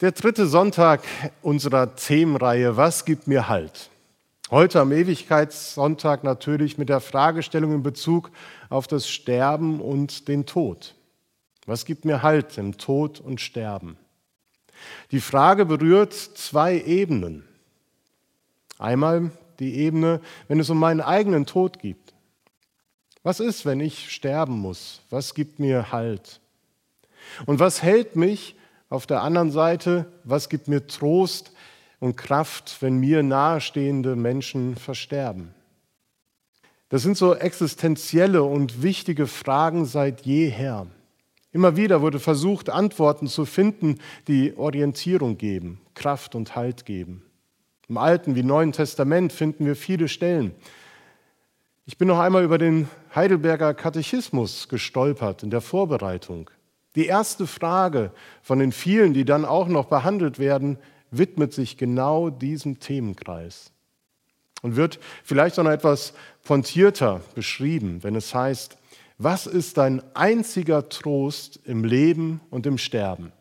Der dritte Sonntag unserer Themenreihe Was gibt mir Halt? Heute am Ewigkeitssonntag natürlich mit der Fragestellung in Bezug auf das Sterben und den Tod. Was gibt mir Halt im Tod und Sterben? Die Frage berührt zwei Ebenen. Einmal die Ebene, wenn es um meinen eigenen Tod geht. Was ist, wenn ich sterben muss? Was gibt mir Halt? Und was hält mich auf der anderen Seite? Was gibt mir Trost und Kraft, wenn mir nahestehende Menschen versterben? Das sind so existenzielle und wichtige Fragen seit jeher. Immer wieder wurde versucht, Antworten zu finden, die Orientierung geben, Kraft und Halt geben. Im Alten wie Neuen Testament finden wir viele Stellen, ich bin noch einmal über den Heidelberger Katechismus gestolpert in der Vorbereitung. Die erste Frage von den vielen, die dann auch noch behandelt werden, widmet sich genau diesem Themenkreis und wird vielleicht noch etwas pointierter beschrieben, wenn es heißt, was ist dein einziger Trost im Leben und im Sterben?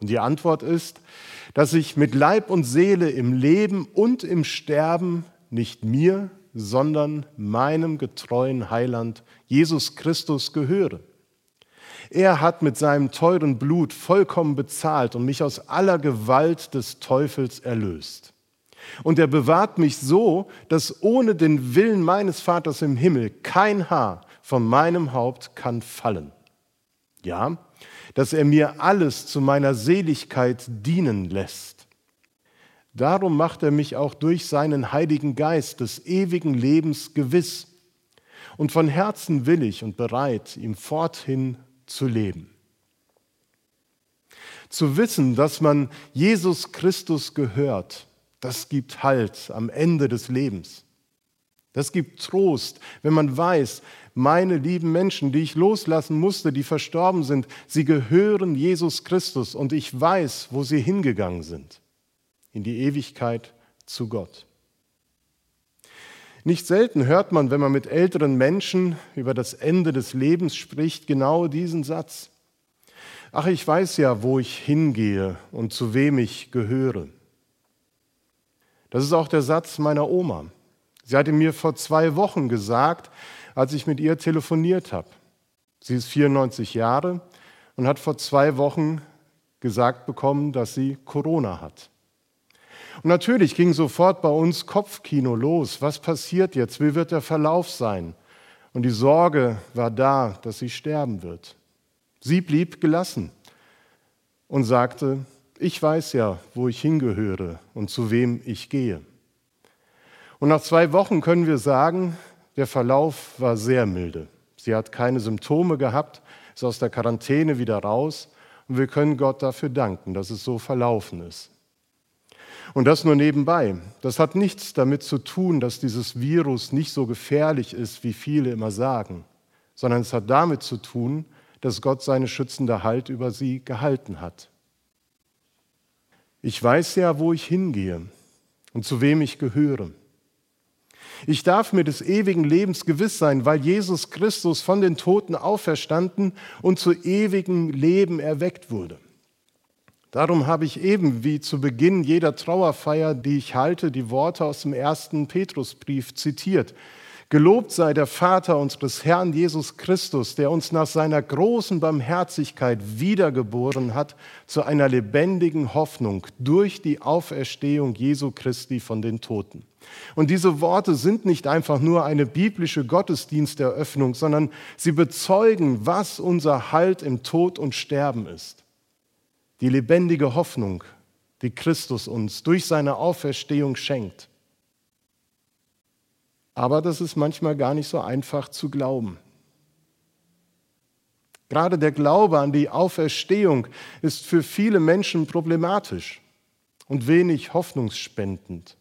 Und die Antwort ist, dass ich mit Leib und Seele im Leben und im Sterben nicht mir, sondern meinem getreuen Heiland Jesus Christus gehöre. Er hat mit seinem teuren Blut vollkommen bezahlt und mich aus aller Gewalt des Teufels erlöst. Und er bewahrt mich so, dass ohne den Willen meines Vaters im Himmel kein Haar von meinem Haupt kann fallen. Ja, dass er mir alles zu meiner Seligkeit dienen lässt Darum macht er mich auch durch seinen Heiligen Geist des ewigen Lebens gewiss und von Herzen willig und bereit, ihm forthin zu leben. Zu wissen, dass man Jesus Christus gehört, das gibt Halt am Ende des Lebens. Das gibt Trost, wenn man weiß, meine lieben Menschen, die ich loslassen musste, die verstorben sind, sie gehören Jesus Christus und ich weiß, wo sie hingegangen sind in die Ewigkeit zu Gott. Nicht selten hört man, wenn man mit älteren Menschen über das Ende des Lebens spricht, genau diesen Satz. Ach, ich weiß ja, wo ich hingehe und zu wem ich gehöre. Das ist auch der Satz meiner Oma. Sie hatte mir vor zwei Wochen gesagt, als ich mit ihr telefoniert habe. Sie ist 94 Jahre und hat vor zwei Wochen gesagt bekommen, dass sie Corona hat. Und natürlich ging sofort bei uns Kopfkino los. Was passiert jetzt? Wie wird der Verlauf sein? Und die Sorge war da, dass sie sterben wird. Sie blieb gelassen und sagte, ich weiß ja, wo ich hingehöre und zu wem ich gehe. Und nach zwei Wochen können wir sagen, der Verlauf war sehr milde. Sie hat keine Symptome gehabt, ist aus der Quarantäne wieder raus und wir können Gott dafür danken, dass es so verlaufen ist. Und das nur nebenbei. Das hat nichts damit zu tun, dass dieses Virus nicht so gefährlich ist, wie viele immer sagen, sondern es hat damit zu tun, dass Gott seine schützende Halt über sie gehalten hat. Ich weiß ja, wo ich hingehe und zu wem ich gehöre. Ich darf mir des ewigen Lebens gewiss sein, weil Jesus Christus von den Toten auferstanden und zu ewigem Leben erweckt wurde. Darum habe ich eben, wie zu Beginn jeder Trauerfeier, die ich halte, die Worte aus dem ersten Petrusbrief zitiert. Gelobt sei der Vater unseres Herrn Jesus Christus, der uns nach seiner großen Barmherzigkeit wiedergeboren hat zu einer lebendigen Hoffnung durch die Auferstehung Jesu Christi von den Toten. Und diese Worte sind nicht einfach nur eine biblische Gottesdiensteröffnung, sondern sie bezeugen, was unser Halt im Tod und Sterben ist die lebendige Hoffnung, die Christus uns durch seine Auferstehung schenkt. Aber das ist manchmal gar nicht so einfach zu glauben. Gerade der Glaube an die Auferstehung ist für viele Menschen problematisch und wenig hoffnungsspendend.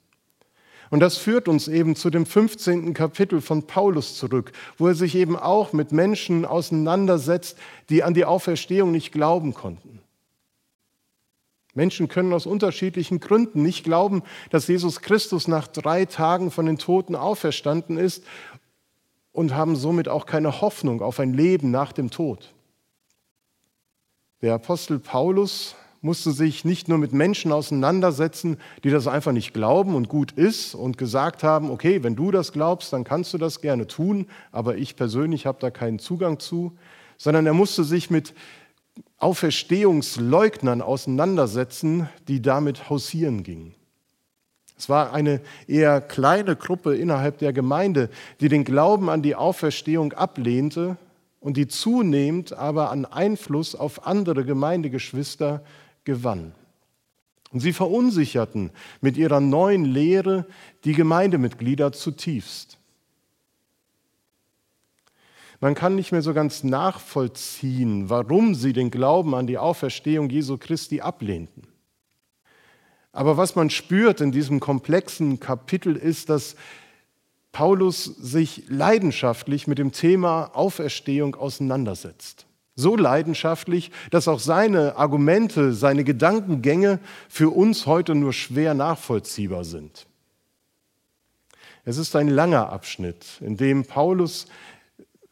Und das führt uns eben zu dem 15. Kapitel von Paulus zurück, wo er sich eben auch mit Menschen auseinandersetzt, die an die Auferstehung nicht glauben konnten. Menschen können aus unterschiedlichen Gründen nicht glauben, dass Jesus Christus nach drei Tagen von den Toten auferstanden ist und haben somit auch keine Hoffnung auf ein Leben nach dem Tod. Der Apostel Paulus musste sich nicht nur mit Menschen auseinandersetzen, die das einfach nicht glauben und gut ist und gesagt haben, okay, wenn du das glaubst, dann kannst du das gerne tun, aber ich persönlich habe da keinen Zugang zu, sondern er musste sich mit Auferstehungsleugnern auseinandersetzen, die damit hausieren gingen. Es war eine eher kleine Gruppe innerhalb der Gemeinde, die den Glauben an die Auferstehung ablehnte und die zunehmend aber an Einfluss auf andere Gemeindegeschwister gewann. Und sie verunsicherten mit ihrer neuen Lehre die Gemeindemitglieder zutiefst. Man kann nicht mehr so ganz nachvollziehen, warum sie den Glauben an die Auferstehung Jesu Christi ablehnten. Aber was man spürt in diesem komplexen Kapitel ist, dass Paulus sich leidenschaftlich mit dem Thema Auferstehung auseinandersetzt. So leidenschaftlich, dass auch seine Argumente, seine Gedankengänge für uns heute nur schwer nachvollziehbar sind. Es ist ein langer Abschnitt, in dem Paulus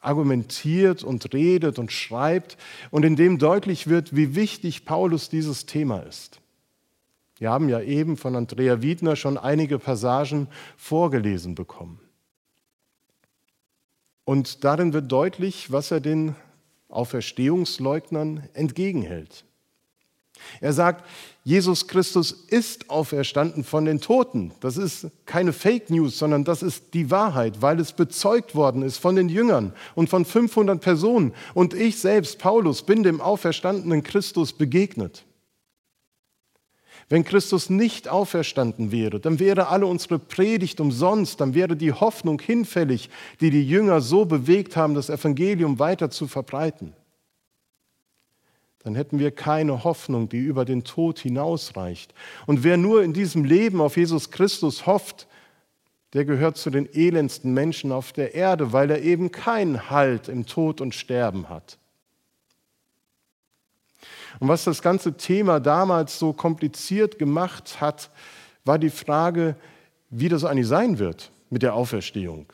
argumentiert und redet und schreibt und in dem deutlich wird, wie wichtig Paulus dieses Thema ist. Wir haben ja eben von Andrea Wiedner schon einige Passagen vorgelesen bekommen. Und darin wird deutlich, was er den Auferstehungsleugnern entgegenhält. Er sagt, Jesus Christus ist auferstanden von den Toten. Das ist keine Fake News, sondern das ist die Wahrheit, weil es bezeugt worden ist von den Jüngern und von 500 Personen. Und ich selbst, Paulus, bin dem auferstandenen Christus begegnet. Wenn Christus nicht auferstanden wäre, dann wäre alle unsere Predigt umsonst, dann wäre die Hoffnung hinfällig, die die Jünger so bewegt haben, das Evangelium weiter zu verbreiten. Dann hätten wir keine Hoffnung, die über den Tod hinausreicht. Und wer nur in diesem Leben auf Jesus Christus hofft, der gehört zu den elendsten Menschen auf der Erde, weil er eben keinen Halt im Tod und Sterben hat. Und was das ganze Thema damals so kompliziert gemacht hat, war die Frage, wie das eigentlich sein wird mit der Auferstehung.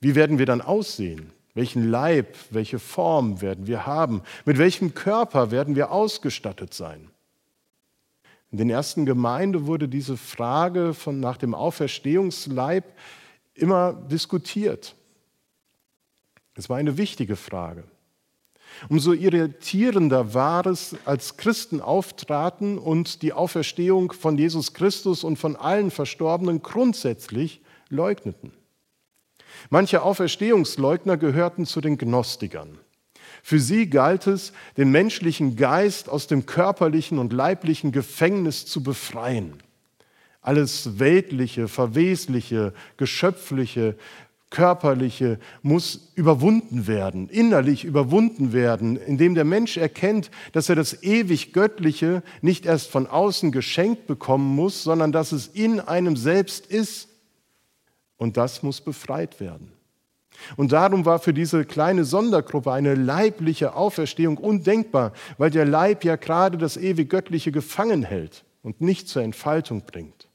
Wie werden wir dann aussehen? Welchen Leib, welche Form werden wir haben? Mit welchem Körper werden wir ausgestattet sein? In den ersten Gemeinden wurde diese Frage von nach dem Auferstehungsleib immer diskutiert. Es war eine wichtige Frage. Umso irritierender war es, als Christen auftraten und die Auferstehung von Jesus Christus und von allen Verstorbenen grundsätzlich leugneten. Manche Auferstehungsleugner gehörten zu den Gnostikern. Für sie galt es, den menschlichen Geist aus dem körperlichen und leiblichen Gefängnis zu befreien. Alles Weltliche, Verwesliche, Geschöpfliche, Körperliche muss überwunden werden, innerlich überwunden werden, indem der Mensch erkennt, dass er das ewig Göttliche nicht erst von außen geschenkt bekommen muss, sondern dass es in einem selbst ist. Und das muss befreit werden. Und darum war für diese kleine Sondergruppe eine leibliche Auferstehung undenkbar, weil der Leib ja gerade das ewig Göttliche gefangen hält und nicht zur Entfaltung bringt.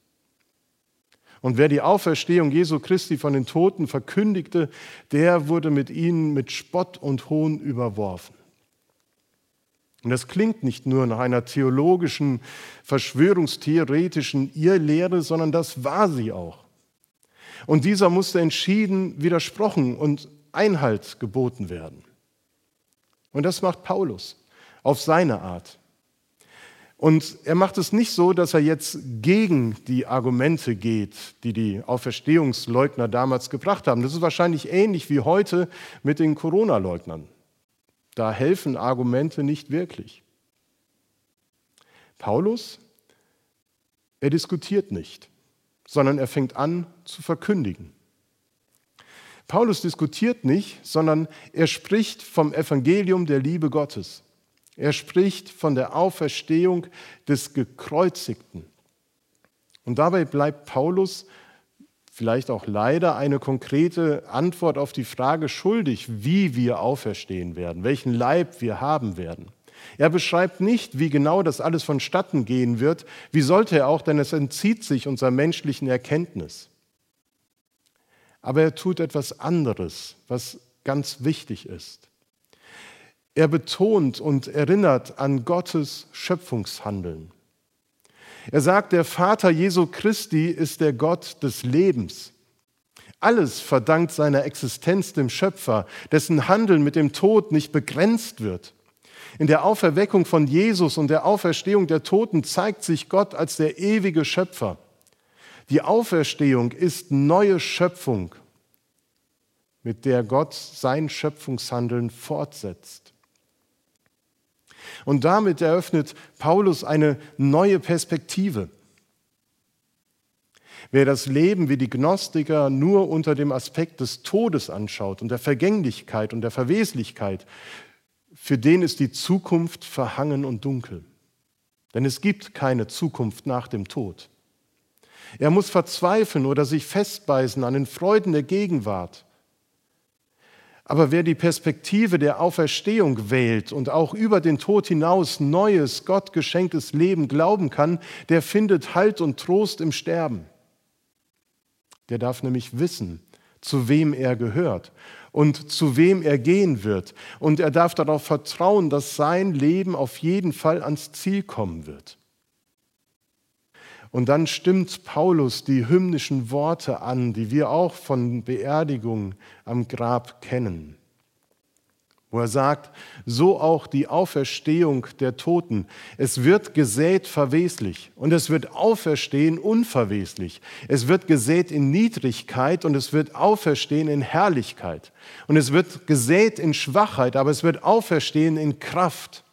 Und wer die Auferstehung Jesu Christi von den Toten verkündigte, der wurde mit ihnen mit Spott und Hohn überworfen. Und das klingt nicht nur nach einer theologischen, verschwörungstheoretischen Irrlehre, sondern das war sie auch. Und dieser musste entschieden widersprochen und Einhalt geboten werden. Und das macht Paulus auf seine Art. Und er macht es nicht so, dass er jetzt gegen die Argumente geht, die die Auferstehungsleugner damals gebracht haben. Das ist wahrscheinlich ähnlich wie heute mit den Corona-Leugnern. Da helfen Argumente nicht wirklich. Paulus, er diskutiert nicht, sondern er fängt an zu verkündigen. Paulus diskutiert nicht, sondern er spricht vom Evangelium der Liebe Gottes. Er spricht von der Auferstehung des Gekreuzigten. Und dabei bleibt Paulus vielleicht auch leider eine konkrete Antwort auf die Frage schuldig, wie wir auferstehen werden, welchen Leib wir haben werden. Er beschreibt nicht, wie genau das alles vonstatten gehen wird. Wie sollte er auch, denn es entzieht sich unserer menschlichen Erkenntnis. Aber er tut etwas anderes, was ganz wichtig ist. Er betont und erinnert an Gottes Schöpfungshandeln. Er sagt, der Vater Jesu Christi ist der Gott des Lebens. Alles verdankt seiner Existenz dem Schöpfer, dessen Handeln mit dem Tod nicht begrenzt wird. In der Auferweckung von Jesus und der Auferstehung der Toten zeigt sich Gott als der ewige Schöpfer. Die Auferstehung ist neue Schöpfung, mit der Gott sein Schöpfungshandeln fortsetzt. Und damit eröffnet Paulus eine neue Perspektive. Wer das Leben wie die Gnostiker nur unter dem Aspekt des Todes anschaut und der Vergänglichkeit und der Verweslichkeit, für den ist die Zukunft verhangen und dunkel. Denn es gibt keine Zukunft nach dem Tod. Er muss verzweifeln oder sich festbeißen an den Freuden der Gegenwart. Aber wer die Perspektive der Auferstehung wählt und auch über den Tod hinaus neues, Gott geschenktes Leben glauben kann, der findet Halt und Trost im Sterben. Der darf nämlich wissen, zu wem er gehört und zu wem er gehen wird. Und er darf darauf vertrauen, dass sein Leben auf jeden Fall ans Ziel kommen wird. Und dann stimmt Paulus die hymnischen Worte an, die wir auch von Beerdigung am Grab kennen wo er sagt, so auch die Auferstehung der Toten. Es wird gesät verweslich und es wird auferstehen unverweslich. Es wird gesät in Niedrigkeit und es wird auferstehen in Herrlichkeit. Und es wird gesät in Schwachheit, aber es wird auferstehen in Kraft.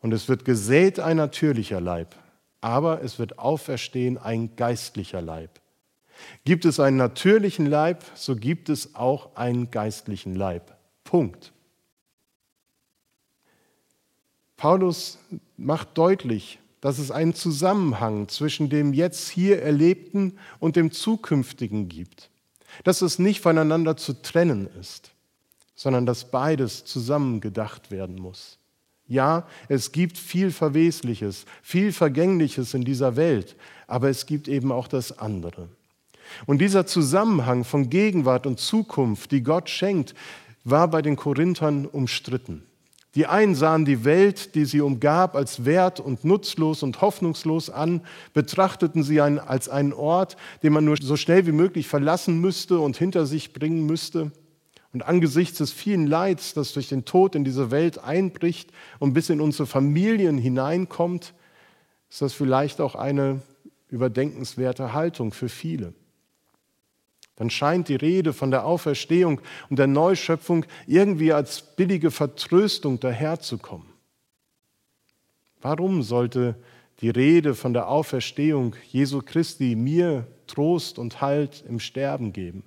Und es wird gesät ein natürlicher Leib, aber es wird auferstehen ein geistlicher Leib. Gibt es einen natürlichen Leib, so gibt es auch einen geistlichen Leib. Punkt. Paulus macht deutlich, dass es einen Zusammenhang zwischen dem jetzt hier Erlebten und dem Zukünftigen gibt. Dass es nicht voneinander zu trennen ist, sondern dass beides zusammen gedacht werden muss. Ja, es gibt viel Verwesliches, viel Vergängliches in dieser Welt, aber es gibt eben auch das andere. Und dieser Zusammenhang von Gegenwart und Zukunft, die Gott schenkt, war bei den Korinthern umstritten. Die einen sahen die Welt, die sie umgab, als wert und nutzlos und hoffnungslos an, betrachteten sie als einen Ort, den man nur so schnell wie möglich verlassen müsste und hinter sich bringen müsste. Und angesichts des vielen Leids, das durch den Tod in diese Welt einbricht und bis in unsere Familien hineinkommt, ist das vielleicht auch eine überdenkenswerte Haltung für viele dann scheint die Rede von der Auferstehung und der Neuschöpfung irgendwie als billige Vertröstung daherzukommen. Warum sollte die Rede von der Auferstehung Jesu Christi mir Trost und Halt im Sterben geben?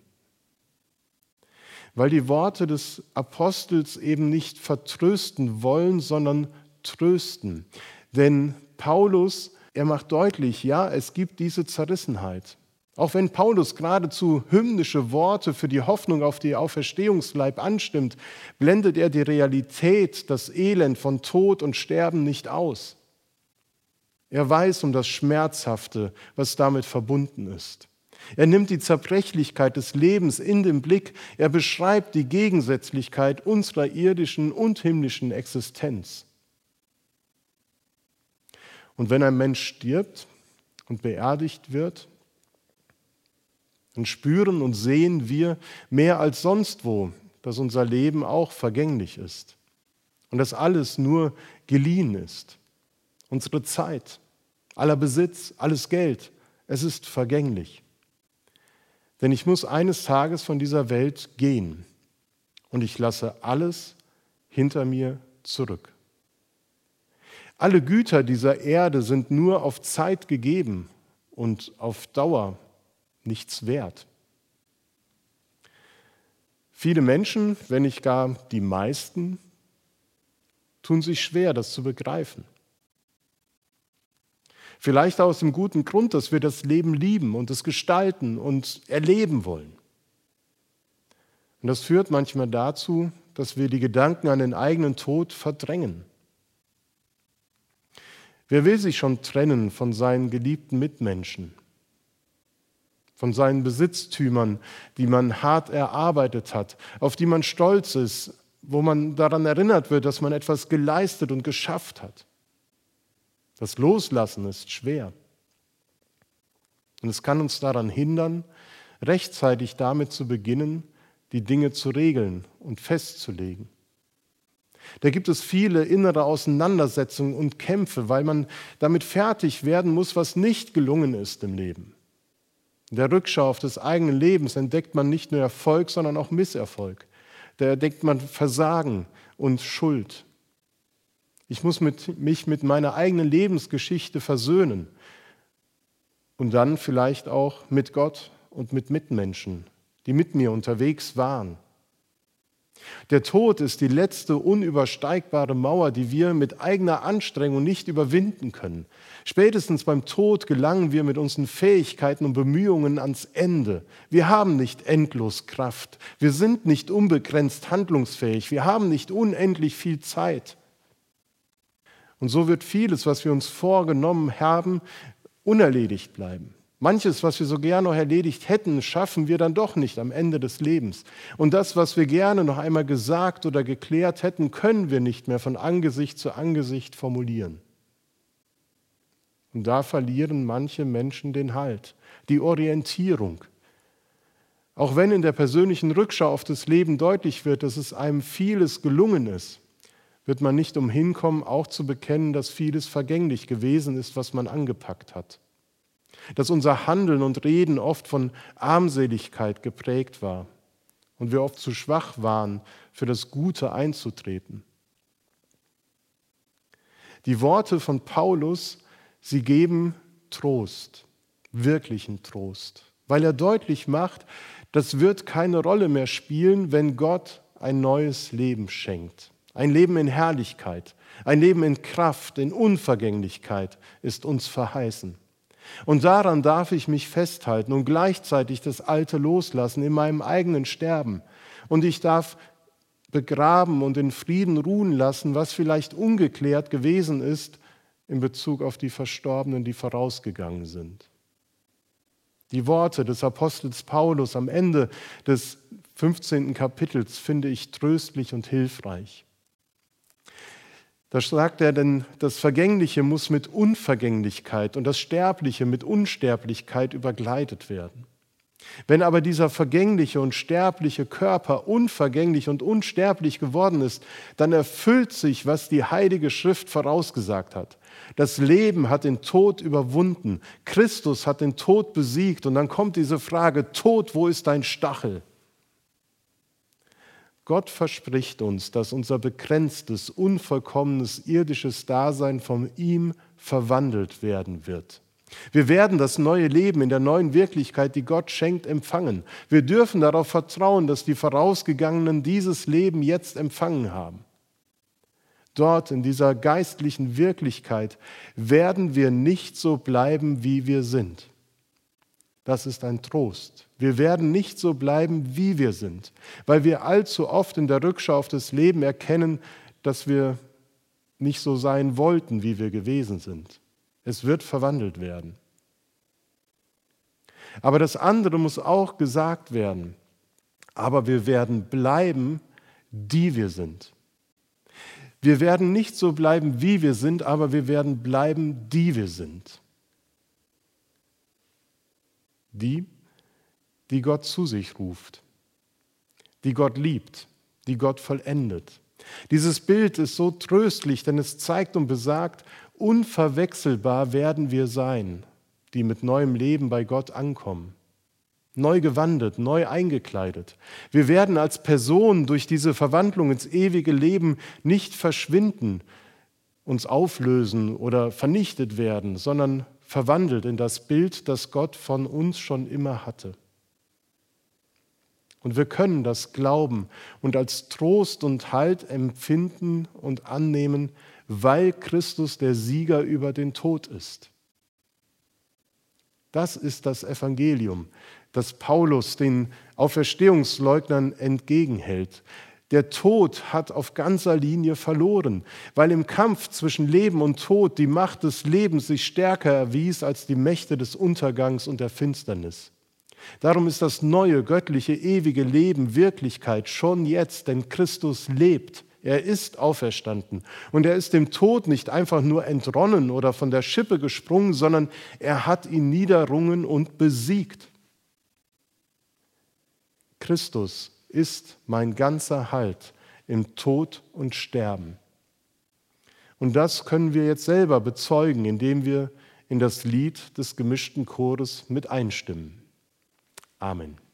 Weil die Worte des Apostels eben nicht vertrösten wollen, sondern trösten. Denn Paulus, er macht deutlich, ja, es gibt diese Zerrissenheit. Auch wenn Paulus geradezu hymnische Worte für die Hoffnung auf die Auferstehungsleib anstimmt, blendet er die Realität, das Elend von Tod und Sterben nicht aus. Er weiß um das Schmerzhafte, was damit verbunden ist. Er nimmt die Zerbrechlichkeit des Lebens in den Blick. Er beschreibt die Gegensätzlichkeit unserer irdischen und himmlischen Existenz. Und wenn ein Mensch stirbt und beerdigt wird, dann spüren und sehen wir mehr als sonst wo, dass unser Leben auch vergänglich ist und dass alles nur geliehen ist. Unsere Zeit, aller Besitz, alles Geld, es ist vergänglich. Denn ich muss eines Tages von dieser Welt gehen und ich lasse alles hinter mir zurück. Alle Güter dieser Erde sind nur auf Zeit gegeben und auf Dauer nichts wert. Viele Menschen, wenn nicht gar die meisten, tun sich schwer, das zu begreifen. Vielleicht aus dem guten Grund, dass wir das Leben lieben und es gestalten und erleben wollen. Und das führt manchmal dazu, dass wir die Gedanken an den eigenen Tod verdrängen. Wer will sich schon trennen von seinen geliebten Mitmenschen? Von seinen Besitztümern, die man hart erarbeitet hat, auf die man stolz ist, wo man daran erinnert wird, dass man etwas geleistet und geschafft hat. Das Loslassen ist schwer. Und es kann uns daran hindern, rechtzeitig damit zu beginnen, die Dinge zu regeln und festzulegen. Da gibt es viele innere Auseinandersetzungen und Kämpfe, weil man damit fertig werden muss, was nicht gelungen ist im Leben. In der Rückschau auf des eigenen Lebens entdeckt man nicht nur Erfolg, sondern auch Misserfolg. Da entdeckt man Versagen und Schuld. Ich muss mit, mich mit meiner eigenen Lebensgeschichte versöhnen und dann vielleicht auch mit Gott und mit Mitmenschen, die mit mir unterwegs waren. Der Tod ist die letzte unübersteigbare Mauer, die wir mit eigener Anstrengung nicht überwinden können. Spätestens beim Tod gelangen wir mit unseren Fähigkeiten und Bemühungen ans Ende. Wir haben nicht endlos Kraft. Wir sind nicht unbegrenzt handlungsfähig. Wir haben nicht unendlich viel Zeit. Und so wird vieles, was wir uns vorgenommen haben, unerledigt bleiben. Manches, was wir so gerne noch erledigt hätten, schaffen wir dann doch nicht am Ende des Lebens. Und das, was wir gerne noch einmal gesagt oder geklärt hätten, können wir nicht mehr von Angesicht zu Angesicht formulieren. Und da verlieren manche Menschen den Halt, die Orientierung. Auch wenn in der persönlichen Rückschau auf das Leben deutlich wird, dass es einem vieles gelungen ist, wird man nicht umhin kommen, auch zu bekennen, dass vieles vergänglich gewesen ist, was man angepackt hat dass unser Handeln und Reden oft von Armseligkeit geprägt war und wir oft zu schwach waren, für das Gute einzutreten. Die Worte von Paulus, sie geben Trost, wirklichen Trost, weil er deutlich macht, das wird keine Rolle mehr spielen, wenn Gott ein neues Leben schenkt. Ein Leben in Herrlichkeit, ein Leben in Kraft, in Unvergänglichkeit ist uns verheißen. Und daran darf ich mich festhalten und gleichzeitig das Alte loslassen in meinem eigenen Sterben. Und ich darf begraben und in Frieden ruhen lassen, was vielleicht ungeklärt gewesen ist in Bezug auf die Verstorbenen, die vorausgegangen sind. Die Worte des Apostels Paulus am Ende des 15. Kapitels finde ich tröstlich und hilfreich. Da sagt er denn, das Vergängliche muss mit Unvergänglichkeit und das Sterbliche mit Unsterblichkeit übergleitet werden. Wenn aber dieser vergängliche und sterbliche Körper unvergänglich und unsterblich geworden ist, dann erfüllt sich, was die Heilige Schrift vorausgesagt hat. Das Leben hat den Tod überwunden. Christus hat den Tod besiegt. Und dann kommt diese Frage, Tod, wo ist dein Stachel? Gott verspricht uns, dass unser begrenztes, unvollkommenes irdisches Dasein von ihm verwandelt werden wird. Wir werden das neue Leben in der neuen Wirklichkeit, die Gott schenkt, empfangen. Wir dürfen darauf vertrauen, dass die Vorausgegangenen dieses Leben jetzt empfangen haben. Dort in dieser geistlichen Wirklichkeit werden wir nicht so bleiben, wie wir sind. Das ist ein Trost. Wir werden nicht so bleiben, wie wir sind, weil wir allzu oft in der Rückschau auf das Leben erkennen, dass wir nicht so sein wollten, wie wir gewesen sind. Es wird verwandelt werden. Aber das andere muss auch gesagt werden. Aber wir werden bleiben, die wir sind. Wir werden nicht so bleiben, wie wir sind, aber wir werden bleiben, die wir sind. Die, die Gott zu sich ruft, die Gott liebt, die Gott vollendet. Dieses Bild ist so tröstlich, denn es zeigt und besagt, unverwechselbar werden wir sein, die mit neuem Leben bei Gott ankommen. Neu gewandelt, neu eingekleidet. Wir werden als Person durch diese Verwandlung ins ewige Leben nicht verschwinden, uns auflösen oder vernichtet werden, sondern verwandelt in das Bild, das Gott von uns schon immer hatte. Und wir können das glauben und als Trost und Halt empfinden und annehmen, weil Christus der Sieger über den Tod ist. Das ist das Evangelium, das Paulus den Auferstehungsleugnern entgegenhält. Der Tod hat auf ganzer Linie verloren, weil im Kampf zwischen Leben und Tod die Macht des Lebens sich stärker erwies als die Mächte des Untergangs und der Finsternis. Darum ist das neue, göttliche, ewige Leben Wirklichkeit schon jetzt, denn Christus lebt. Er ist auferstanden und er ist dem Tod nicht einfach nur entronnen oder von der Schippe gesprungen, sondern er hat ihn niederrungen und besiegt. Christus ist mein ganzer Halt im Tod und Sterben. Und das können wir jetzt selber bezeugen, indem wir in das Lied des gemischten Chores mit einstimmen. Amen.